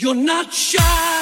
Kommissar not um.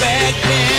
back then.